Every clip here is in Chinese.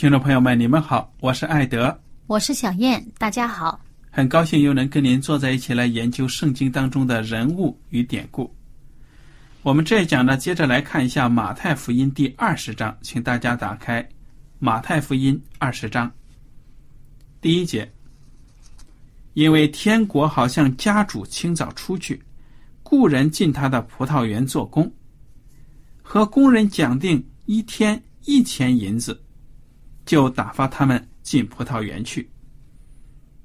听众朋友们，你们好，我是艾德，我是小燕，大家好，很高兴又能跟您坐在一起来研究圣经当中的人物与典故。我们这一讲呢，接着来看一下马太福音第二十章，请大家打开马太福音二十章第一节。因为天国好像家主清早出去，雇人进他的葡萄园做工，和工人讲定一天一钱银子，就打发他们进葡萄园去。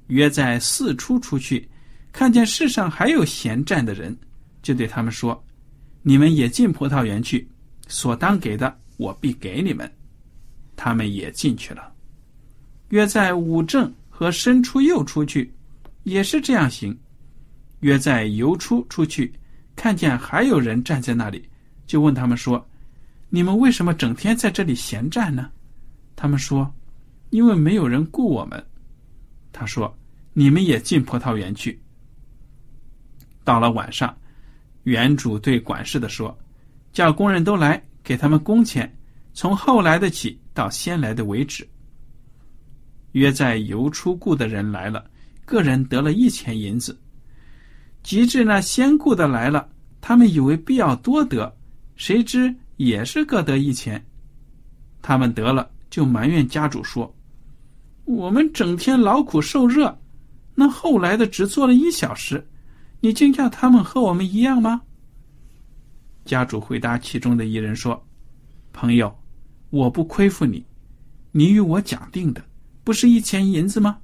约在四出出去，看见世上还有闲站的人，就对他们说。你们也进葡萄园去，所当给的，我必给你们。他们也进去了。约在五正和申出又出去，也是这样行。约在游出出去，看见还有人站在那里，就问他们说：“你们为什么整天在这里闲站呢？”他们说：“因为没有人雇我们。”他说：“你们也进葡萄园去。”到了晚上。园主对管事的说：“叫工人都来，给他们工钱，从后来的起到先来的为止。”约在游出雇的人来了，个人得了一钱银子。及至那先雇的来了，他们以为必要多得，谁知也是各得一钱。他们得了，就埋怨家主说：“我们整天劳苦受热，那后来的只做了一小时。”你竟叫他们和我们一样吗？家主回答其中的一人说：“朋友，我不亏负你，你与我讲定的不是一钱银子吗？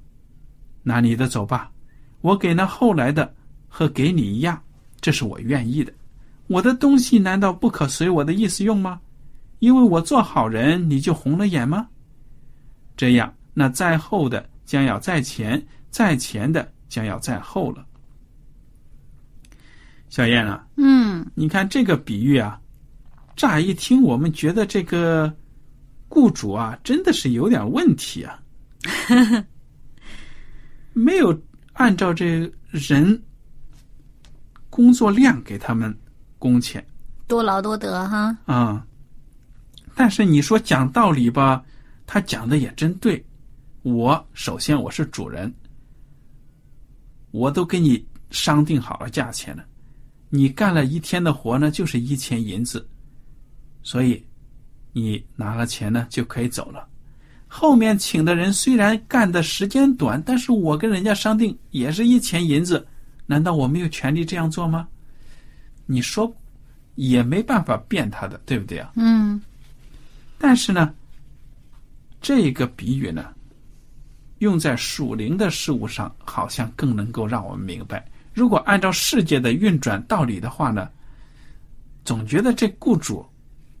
拿你的走吧，我给那后来的和给你一样，这是我愿意的。我的东西难道不可随我的意思用吗？因为我做好人，你就红了眼吗？这样，那在后的将要在前，在前的将要在后了。”小燕啊，嗯，你看这个比喻啊，乍一听我们觉得这个雇主啊真的是有点问题啊，没有按照这人工作量给他们工钱，多劳多得哈。啊，但是你说讲道理吧，他讲的也真对。我首先我是主人，我都跟你商定好了价钱了。你干了一天的活呢，就是一钱银子，所以你拿了钱呢就可以走了。后面请的人虽然干的时间短，但是我跟人家商定也是一钱银子，难道我没有权利这样做吗？你说也没办法变他的，对不对啊？嗯。但是呢，这个比喻呢，用在属灵的事物上，好像更能够让我们明白。如果按照世界的运转道理的话呢，总觉得这雇主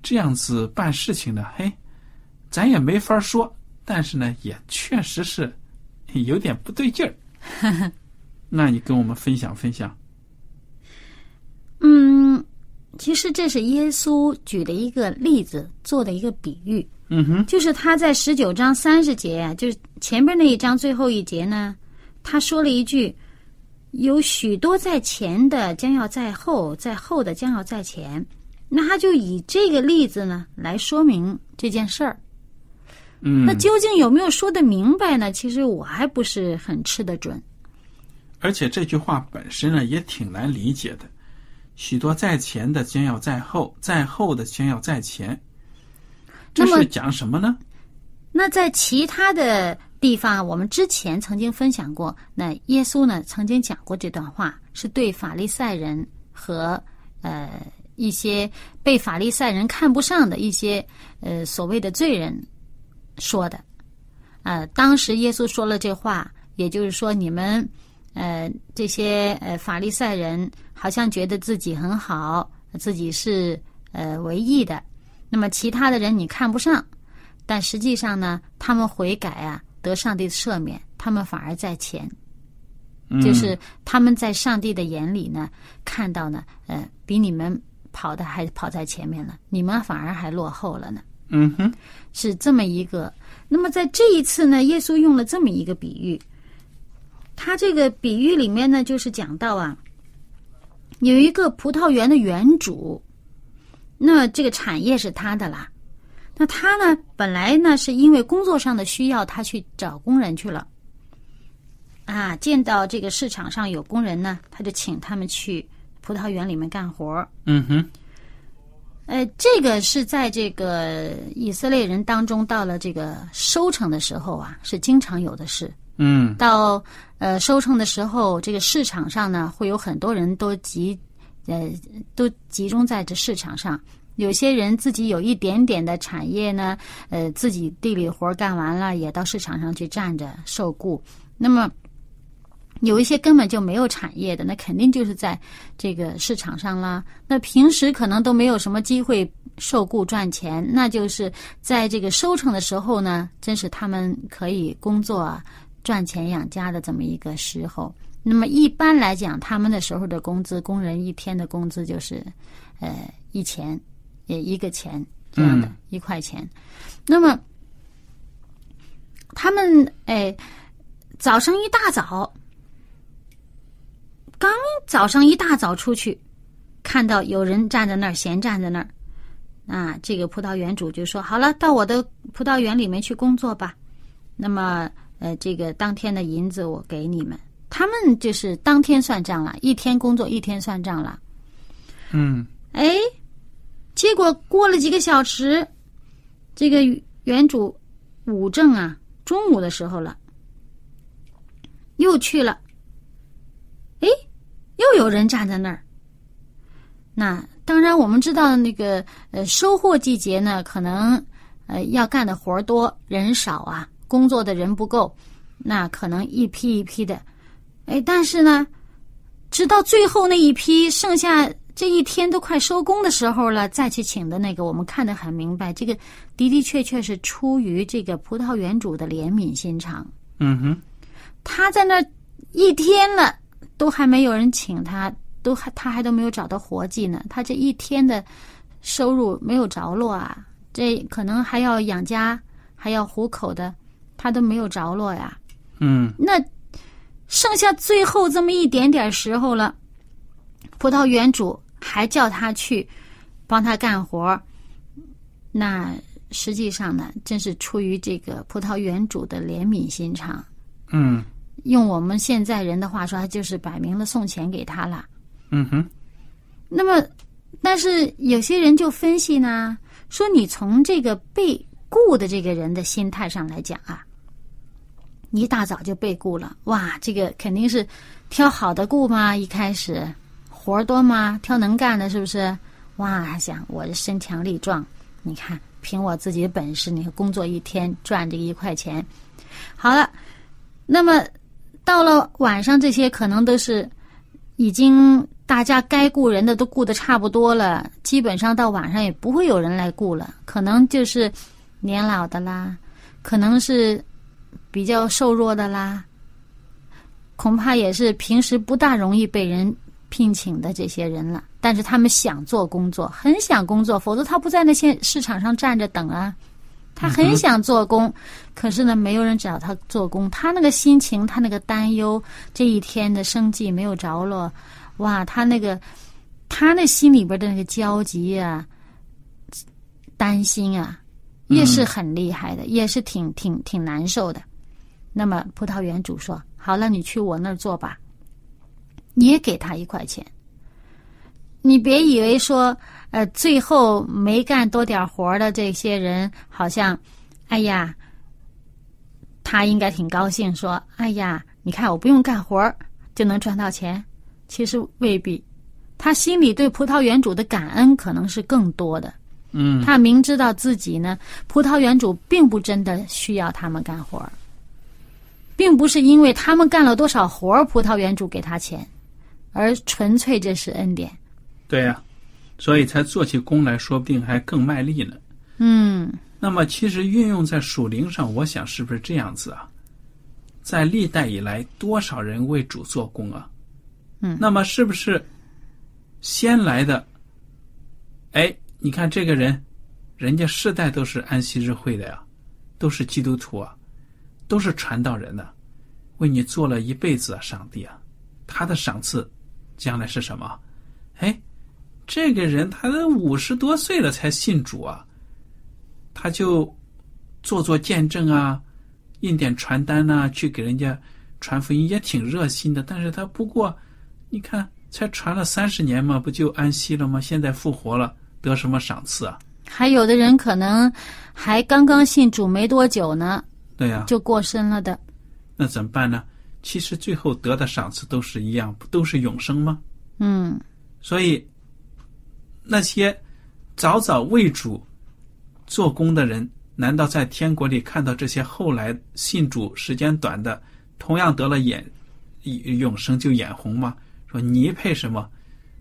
这样子办事情呢，嘿，咱也没法说。但是呢，也确实是有点不对劲儿。那你跟我们分享分享。嗯，其实这是耶稣举的一个例子，做的一个比喻。嗯哼，就是他在十九章三十节啊，就是前边那一章最后一节呢，他说了一句：“有许多在前的将要在后，在后的将要在前。”那他就以这个例子呢来说明这件事儿。嗯，那究竟有没有说得明白呢？其实我还不是很吃得准。而且这句话本身呢也挺难理解的。许多在前的将要在后，在后的将要在前。这是讲什么呢？那在其他的地方，我们之前曾经分享过，那耶稣呢曾经讲过这段话，是对法利赛人和呃一些被法利赛人看不上的一些呃所谓的罪人说的。呃，当时耶稣说了这话，也就是说你们呃这些呃法利赛人好像觉得自己很好，自己是呃唯一的。那么其他的人你看不上，但实际上呢，他们悔改啊，得上帝的赦免，他们反而在前，嗯就是他们在上帝的眼里呢，看到呢，呃，比你们跑的还跑在前面了，你们反而还落后了呢，嗯哼，是这么一个。那么在这一次呢，耶稣用了这么一个比喻，他这个比喻里面呢，就是讲到啊，有一个葡萄园的园主，那这个产业是他的啦。那他呢，本来呢是因为工作上的需要，他去找工人去了。啊，见到这个市场上有工人呢，他就请他们去葡萄园里面干活儿。嗯哼，呃，这个是在这个以色列人当中，到了这个收成的时候啊，是经常有的事。嗯到呃收成的时候，这个市场上呢，会有很多人都集，呃，都集中在这市场上。有些人自己有一点点的产业呢，呃，自己地里活干完了，也到市场上去站着受雇。那么有一些根本就没有产业的，那肯定就是在这个市场上啦。那平时可能都没有什么机会受雇赚钱，那就是在这个收成的时候呢，真是他们可以工作啊赚钱养家的这么一个时候。那么一般来讲，他们的时候的工资，工人一天的工资就是，呃，一钱，也一个钱这样的、嗯一块钱。那么他们哎，早上一大早，刚早上一大早出去，看到有人站在那儿，闲站在那儿，啊，这个葡萄园主就说：“好了，到我的葡萄园里面去工作吧。那么，呃，这个当天的银子我给你们。他们就是当天算账了，一天工作一天算账了。嗯哎，结果过了几个小时，这个原主武正啊，中午的时候了，又去了。哎，又有人站在那儿。那当然，我们知道那个呃收获季节呢，可能呃要干的活儿多，人少啊，工作的人不够，那可能一批一批的。哎，但是呢，直到最后那一批剩下这一天都快收工的时候了，再去请的那个，我们看得很明白，这个的的确确是出于这个葡萄园主的怜悯心肠。嗯哼，他在那儿一天了，都还没有人请他，都还他还都没有找到活计呢。他这一天的收入没有着落啊，这可能还要养家，还要糊口的，他都没有着落呀。嗯那剩下最后这么一点点时候了，葡萄园主还叫他去帮他干活儿那实际上呢，真是出于这个葡萄园主的怜悯心肠。嗯用我们现在人的话说，他就是摆明了送钱给他了。嗯哼，那么，但是有些人就分析呢，说你从这个被雇的这个人的心态上来讲啊，一大早就被雇了，哇，这个肯定是挑好的雇嘛，一开始活多吗？挑能干的，是不是？哇，想我这身强力壮，你看凭我自己的本事，你工作一天赚这一块钱，好了，那么到了晚上，这些可能都是已经大家该雇人的都雇的差不多了，基本上到晚上也不会有人来雇了，可能就是年老的啦，可能是比较瘦弱的啦，恐怕也是平时不大容易被人聘请的这些人了。但是他们想做工作，很想工作，否则他不在那些市场上站着等啊。他很想做工，可是呢，没有人找他做工。他那个心情，他那个担忧，这一天的生计没有着落，哇，他那个，他那心里边的那个焦急啊，担心啊，也是很厉害的，也是挺挺挺难受的。那么葡萄园主说：“好了，你去我那儿做吧，你也给他一块钱。你别以为说。”呃，最后没干多点活的这些人，好像，哎呀，他应该挺高兴，说：“哎呀，你看我不用干活就能赚到钱。”其实未必，他心里对葡萄园主的感恩可能是更多的。嗯，他明知道自己呢，葡萄园主并不真的需要他们干活并不是因为他们干了多少活葡萄园主给他钱，而纯粹这是恩典。对呀。所以才做起工来说不定还更卖力呢。嗯，那么其实运用在属灵上，我想是不是这样子啊？在历代以来，多少人为主做工啊？嗯，那么是不是先来的？哎，你看这个人，人家世代都是安息日会的呀，都是基督徒啊，都是传道人的，为你做了一辈子啊，上帝啊，他的赏赐将来是什么？哎。这个人他都五十多岁了才信主啊，他就做做见证啊，印点传单呐，去给人家传福音也挺热心的。但是他不过，你看才传了三十年嘛，不就安息了吗？现在复活了，得什么赏赐啊？还有的人可能还刚刚信主没多久呢，对呀，就过身了的。那怎么办呢？其实最后得的赏赐都是一样，不都是永生吗？嗯，所以。那些早早为主做工的人，难道在天国里看到这些后来信主时间短的，同样得了眼永生就眼红吗？说你配什么？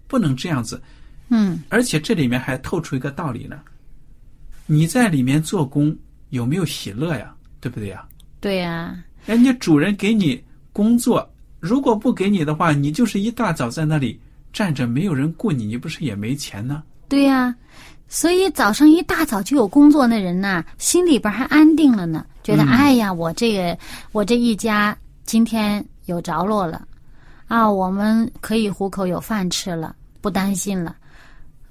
不能这样子。嗯。而且这里面还透出一个道理呢：你在里面做工有没有喜乐呀？对不对呀？对呀。人家主人给你工作，如果不给你的话，你就是一大早在那里。站着没有人雇你，你不是也没钱呢？对呀，所以早上一大早就有工作那人呐，心里边还安定了呢，觉得哎呀，我这个我这一家今天有着落了，啊，我们可以糊口有饭吃了，不担心了。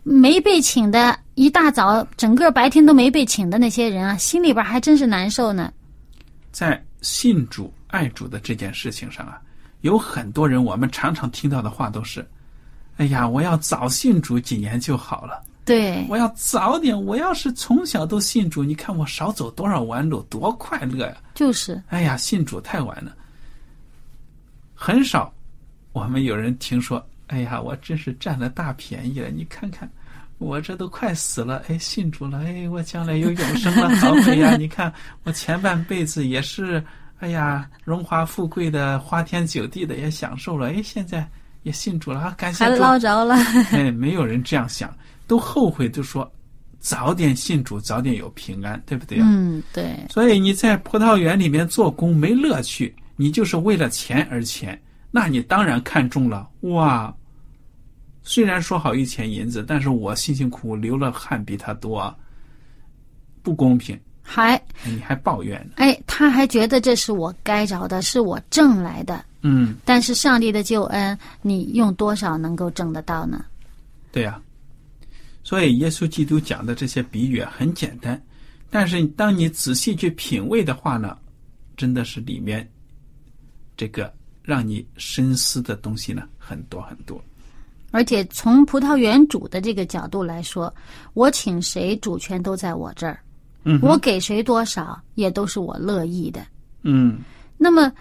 没被请的一大早，整个白天都没被请的那些人啊，心里边还真是难受呢。在信主爱主的这件事情上啊，有很多人，我们常常听到的话都是。哎呀，我要早信主几年就好了。对，我要早点。我要是从小都信主，你看我少走多少弯路，多快乐呀！就是。哎呀，信主太晚了，很少。我们有人听说，哎呀，我真是占了大便宜了。你看看，我这都快死了，哎，信主了，哎，我将来有永生了，好美呀！你看我前半辈子也是，哎呀，荣华富贵的，花天酒地的也享受了，哎，现在。也信主了啊！感谢主，还捞着了。哎，没有人这样想，都后悔，就说早点信主，早点有平安，对不对啊？嗯，对。所以你在葡萄园里面做工没乐趣，你就是为了钱而钱，那你当然看中了哇！虽然说好一钱银子，但是我辛辛苦苦流了汗比他多，不公平。还你还抱怨呢？哎，他还觉得这是我该着的，是我挣来的。嗯，但是上帝的救恩，你用多少能够挣得到呢？对呀，所以耶稣基督讲的这些比喻很简单，但是当你仔细去品味的话呢，真的是里面这个让你深思的东西呢很多很多。而且从葡萄园主的这个角度来说，我请谁主权都在我这儿，嗯，我给谁多少也都是我乐意的，嗯，那么。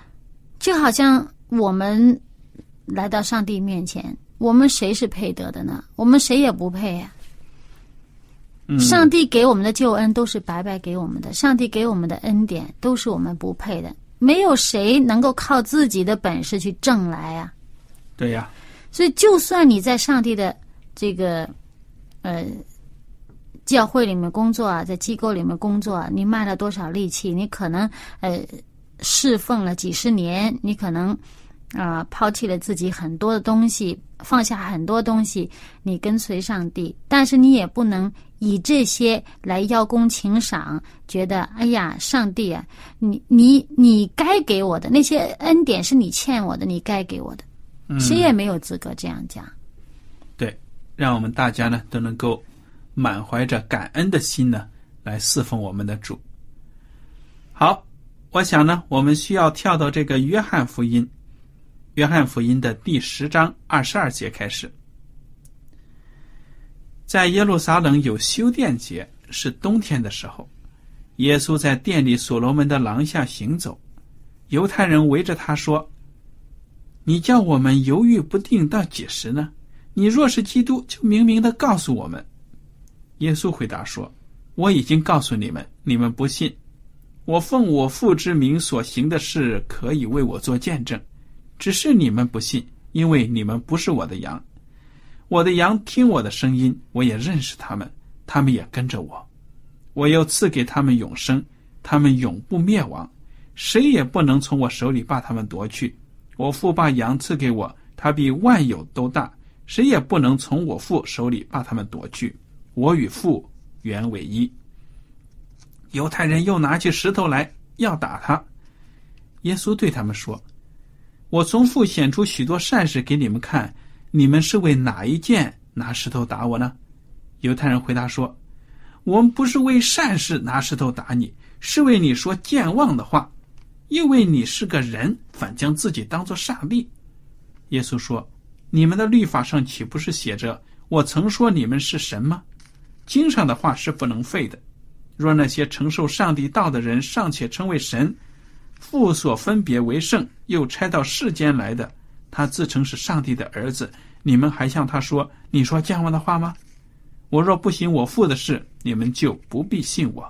就好像我们来到上帝面前，我们谁是配得的呢？我们谁也不配呀。上帝给我们的救恩都是白白给我们的，上帝给我们的恩典都是我们不配的，没有谁能够靠自己的本事去挣来呀。对呀。所以，就算你在上帝的这个呃教会里面工作啊，在机构里面工作啊，你卖了多少力气，你可能呃。侍奉了几十年，你可能啊、抛弃了自己很多的东西，放下很多东西，你跟随上帝，但是你也不能以这些来邀功请赏，觉得哎呀，上帝啊，你你你该给我的那些恩典是你欠我的，你该给我的，谁也没有资格这样讲。对，让我们大家呢都能够满怀着感恩的心呢来侍奉我们的主。好，我想呢，我们需要跳到这个约翰福音，约翰福音的第十章二十二节开始。在耶路撒冷有修殿节，是冬天的时候，耶稣在殿里所罗门的廊下行走，犹太人围着他说：“你叫我们犹豫不定到几时呢？你若是基督，就明明的告诉我们。”耶稣回答说：“我已经告诉你们，你们不信。我奉我父之名所行的事，可以为我做见证，只是你们不信，因为你们不是我的羊。我的羊听我的声音，我也认识他们，他们也跟着我。我又赐给他们永生，他们永不灭亡，谁也不能从我手里把他们夺去。我父把羊赐给我，他比万有都大，谁也不能从我父手里把他们夺去。我与父原为一。犹太人又拿起石头来要打他。耶稣对他们说：“我从父显出许多善事给你们看，你们是为哪一件拿石头打我呢？”犹太人回答说：“我们不是为善事拿石头打你，是为你说健忘的话，因为你是个人，反将自己当作上帝。”耶稣说：“你们的律法上岂不是写着我曾说你们是神吗？经上的话是不能废的。若那些承受上帝道的人尚且称为神，父所分别为圣，又差到世间来的，他自称是上帝的儿子，你们还向他说你说健忘的话吗？我若不行我父的事，你们就不必信我；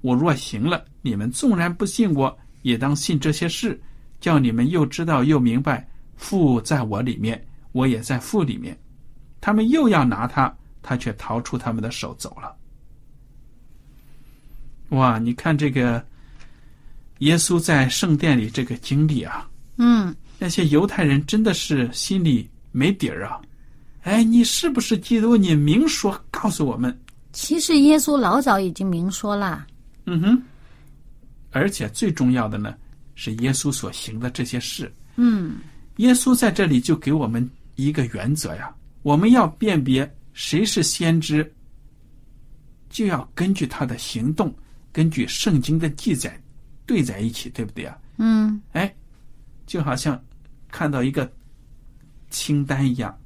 我若行了，你们纵然不信我，也当信这些事，叫你们又知道又明白，父在我里面，我也在父里面。他们又要拿他，他却逃出他们的手走了。哇，你看这个耶稣在圣殿里这个经历啊，嗯，那些犹太人真的是心里没底儿啊！哎，你是不是基督？你明说，告诉我们。其实耶稣老早已经明说了，嗯哼。而且最重要的呢，是耶稣所行的这些事。嗯，耶稣在这里就给我们一个原则呀，我们要辨别谁是先知，就要根据他的行动，根据圣经的记载对在一起，对不对啊？嗯，哎，就好像看到一个清单一样，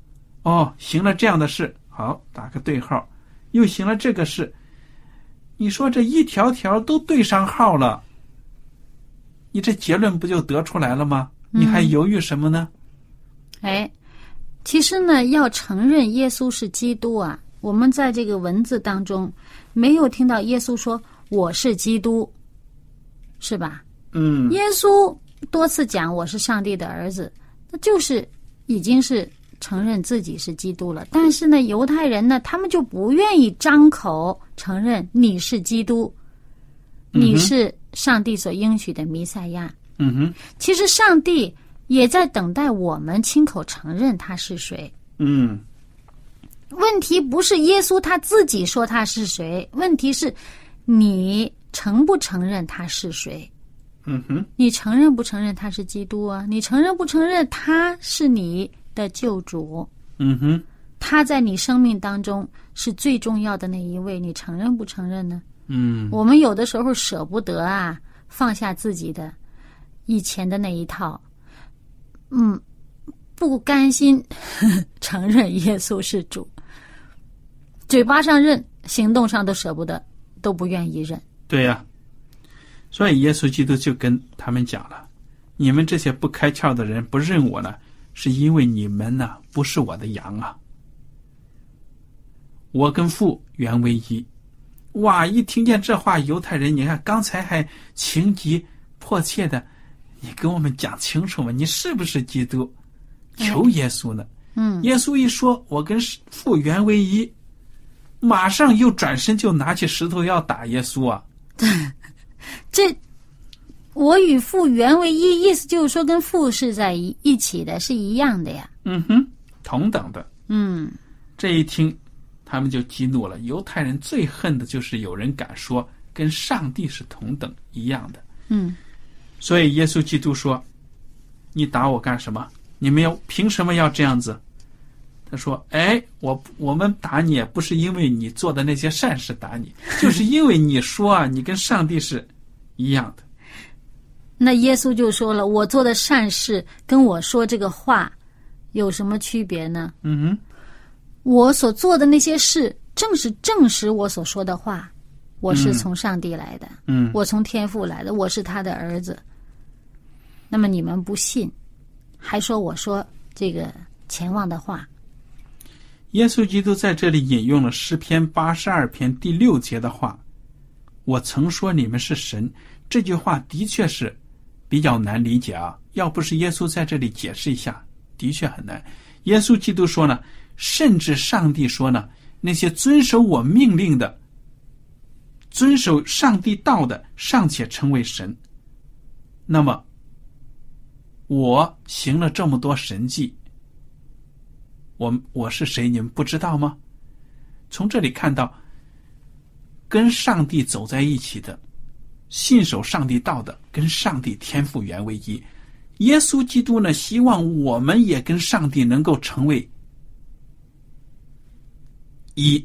哦，行了这样的事，好打个对号，又行了这个事，你说这一条条都对上号了，你这结论不就得出来了吗？你还犹豫什么呢？哎，其实呢，要承认耶稣是基督啊，我们在这个文字当中没有听到耶稣说我是基督，是吧？嗯耶稣多次讲我是上帝的儿子，那就是已经是承认自己是基督了。但是呢，犹太人呢，他们就不愿意张口承认你是基督，你是上帝所应许的弥赛亚。嗯哼，其实上帝也在等待我们亲口承认他是谁。嗯问题不是耶稣他自己说他是谁，问题是你承不承认他是谁？嗯哼，你承认不承认他是基督啊？你承认不承认他是你的救主？嗯哼，他在你生命当中是最重要的那一位，你承认不承认呢？嗯我们有的时候舍不得啊，放下自己的以前的那一套，嗯，不甘心 承认耶稣是主，嘴巴上认，行动上都舍不得，都不愿意认。对呀、所以耶稣基督就跟他们讲了：“你们这些不开窍的人不认我呢，是因为你们呢不是我的羊啊。我跟父原为一。”哇！一听见这话，犹太人，你看刚才还情急迫切的，你跟我们讲清楚嘛？你是不是基督？求耶稣呢？嗯，耶稣一说，我跟父原为一，马上又转身就拿起石头要打耶稣啊！这我与父原为一，意思就是说跟父是在一一起的，是一样的呀。嗯哼，同等的。嗯这一听，他们就激怒了。犹太人最恨的就是有人敢说跟上帝是同等一样的。嗯所以耶稣基督说：“你打我干什么？你们要凭什么要这样子？”他说：“哎，我我们打你不是因为你做的那些善事打你，就是因为你说啊，你跟上帝是一样的。那耶稣就说了：“我做的善事跟我说这个话有什么区别呢？嗯哼，我所做的那些事，正是证实我所说的话。我是嗯从上帝来的，嗯，我从天父来的，我是他的儿子。那么你们不信，还说我说这个前往的话。耶稣基督在这里引用了诗篇八十二篇第六节的话：“我曾说你们是神。”这句话的确是比较难理解啊。要不是耶稣在这里解释一下，的确很难。耶稣基督说呢，甚至上帝说呢，那些遵守我命令的、遵守上帝道的，尚且称为神。那么，我行了这么多神迹，我我是谁？你们不知道吗？从这里看到，跟上帝走在一起的，信守上帝道的，跟上帝天赋原为一。耶稣基督呢，希望我们也跟上帝能够成为一。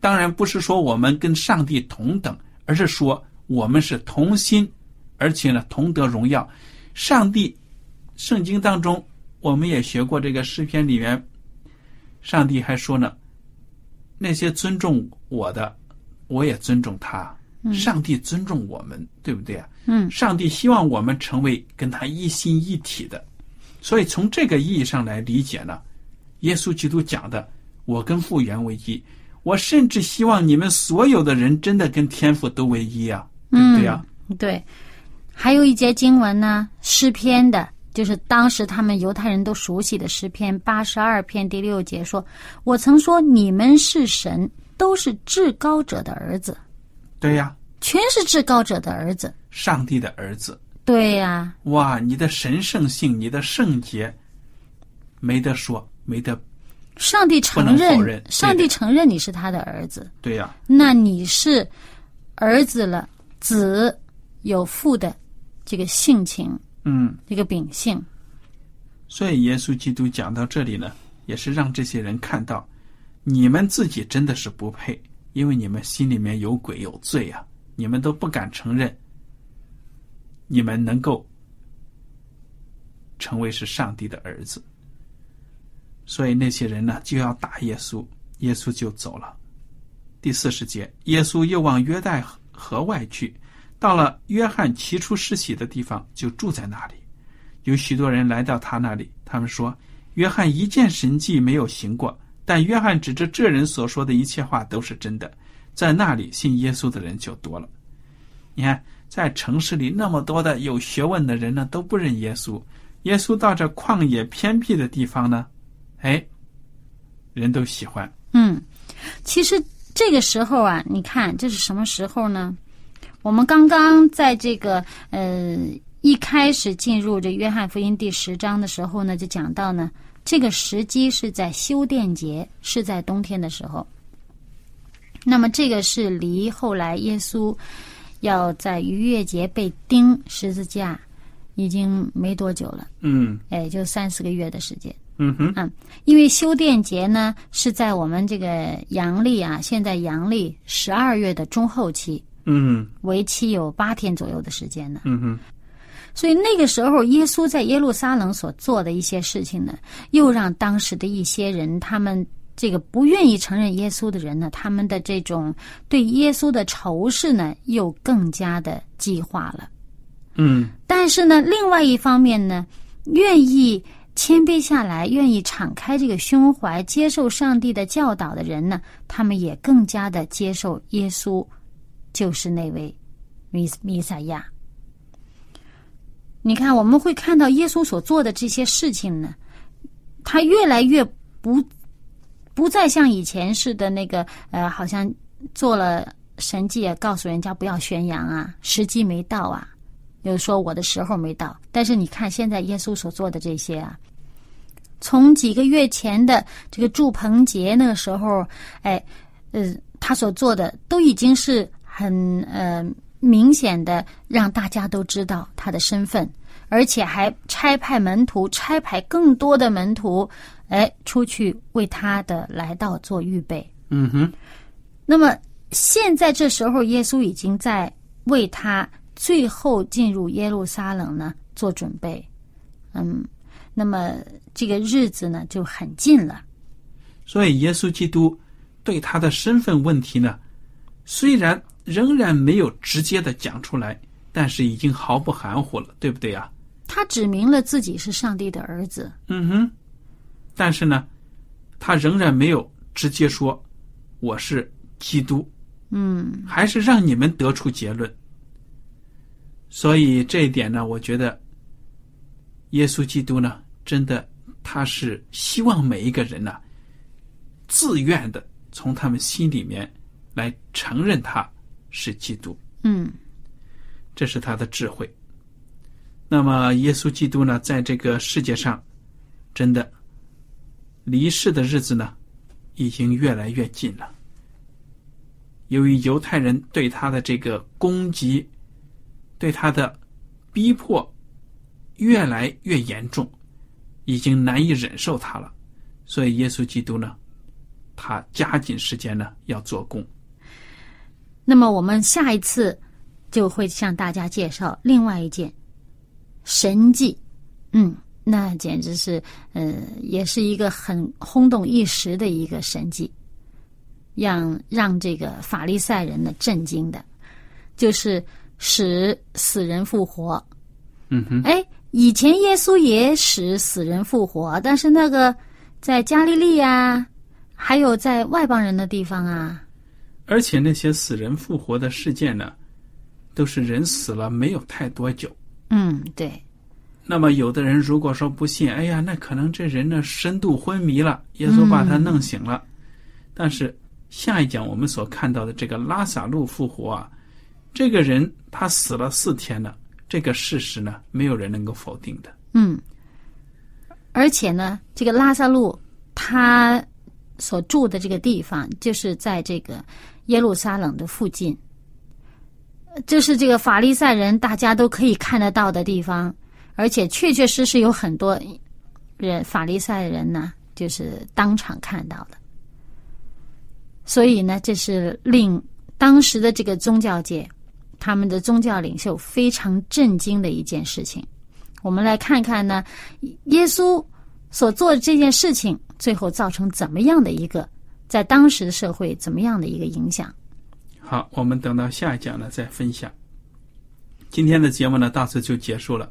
当然不是说我们跟上帝同等，而是说我们是同心，而且呢同得荣耀。上帝，圣经当中我们也学过这个诗篇里面，上帝还说呢，那些尊重我的，我也尊重他。上帝尊重我们，对不对啊？嗯上帝希望我们成为跟他一心一体的，所以从这个意义上来理解呢，耶稣基督讲的“我跟父原为一”，我甚至希望你们所有的人真的跟天父都为一啊，对不对啊？对，还有一节经文呢，诗篇的，就是当时他们犹太人都熟悉的诗篇八十二篇第六节说：“我曾说你们是神，都是至高者的儿子，对呀、全是至高者的儿子。上帝的儿子，”对呀、哇，你的神圣性，你的圣洁，没得说，没得，上帝承认上帝承认你是他的儿子，对呀、那你是儿子了，子有父的这个性情，嗯。这个秉性。所以耶稣基督讲到这里呢，也是让这些人看到，你们自己真的是不配，因为你们心里面有鬼有罪啊，你们都不敢承认，你们能够成为是上帝的儿子。所以那些人呢就要打耶稣，耶稣就走了。第四十节，耶稣又往约旦河外去，到了约翰起初施洗的地方，就住在那里。有许多人来到他那里，他们说：“约翰一件神迹没有行过，但约翰指着这人所说的一切话都是真的。”在那里信耶稣的人就多了。你看，在城市里那么多的有学问的人呢，都不认耶稣。耶稣到这旷野偏僻的地方呢，哎，人都喜欢。嗯，其实这个时候啊，你看这是什么时候呢？我们刚刚在这个呃一开始进入这约翰福音第十章的时候呢，就讲到呢，这个时机是在修殿节，是在冬天的时候。那么这个是离后来耶稣要在逾越节被钉十字架已经没多久了，嗯哎，就三四个月的时间。嗯哼，嗯，因为修殿节呢是在我们这个阳历啊，现在阳历十二月的中后期，嗯为期有八天左右的时间呢。嗯哼，所以那个时候，耶稣在耶路撒冷所做的一些事情呢，又让当时的一些人，他们这个不愿意承认耶稣的人呢，他们的这种对耶稣的仇视呢，又更加的激化了。嗯但是呢，另外一方面呢，愿意谦卑下来、愿意敞开这个胸怀，接受上帝的教导的人呢，他们也更加的接受耶稣就是那位弥弥赛亚。你看，我们会看到耶稣所做的这些事情呢，他越来越不不再像以前似的那个呃，好像做了神迹，告诉人家不要宣扬啊，时机没到啊。有说我的时候没到。但是你看现在耶稣所做的这些啊，从几个月前的这个祝棚节那个时候，哎，呃，他所做的都已经是很呃明显的让大家都知道他的身份，而且还差派门徒，差派更多的门徒，哎，出去为他的来到做预备。嗯哼，那么现在这时候，耶稣已经在为他最后进入耶路撒冷呢做准备。嗯，那么这个日子呢就很近了。所以耶稣基督对他的身份问题呢，虽然仍然没有直接的讲出来，但是已经毫不含糊了，对不对啊？他指明了自己是上帝的儿子。嗯哼，但是呢，他仍然没有直接说我是基督，嗯还是让你们得出结论。所以这一点呢，我觉得耶稣基督呢，真的他是希望每一个人呢，自愿的从他们心里面来承认他是基督，嗯这是他的智慧。那么，耶稣基督呢，在这个世界上，真的离世的日子呢，已经越来越近了。由于犹太人对他的这个攻击，对他的逼迫越来越严重，已经难以忍受他了，所以耶稣基督呢，他加紧时间呢要做工。那么我们下一次就会向大家介绍另外一件神迹。嗯，那简直是呃，也是一个很轰动一时的一个神迹，让让这个法利赛人呢震惊的，就是使死人复活。嗯哼，哎，以前耶稣也使死人复活，但是那个在加利利啊，还有在外邦人的地方啊，而且那些死人复活的事件呢，都是人死了没有太多久。嗯，对，那么有的人如果说不信，哎呀，那可能这人呢深度昏迷了，耶稣把他弄醒了。但是下一讲我们所看到的这个拉萨路复活啊，这个人他死了四天了，这个事实呢，没有人能够否定的。嗯，而且呢，这个拉萨路他所住的这个地方，就是在这个耶路撒冷的附近，呃就是这个法利赛人大家都可以看得到的地方，而且确确实实有很多人法利赛人呢，就是当场看到的。所以呢，这是令当时的这个宗教界，他们的宗教领袖非常震惊的一件事情。我们来看看呢，耶稣所做的这件事情，最后造成怎么样的一个在当时的社会怎么样的一个影响？好，我们等到下一讲呢再分享。今天的节目呢到此就结束了。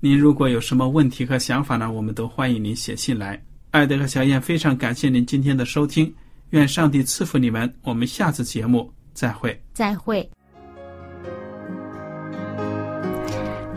您如果有什么问题和想法呢，我们都欢迎您写信来。艾德和小燕非常感谢您今天的收听，愿上帝赐福你们。我们下次节目再会。再会。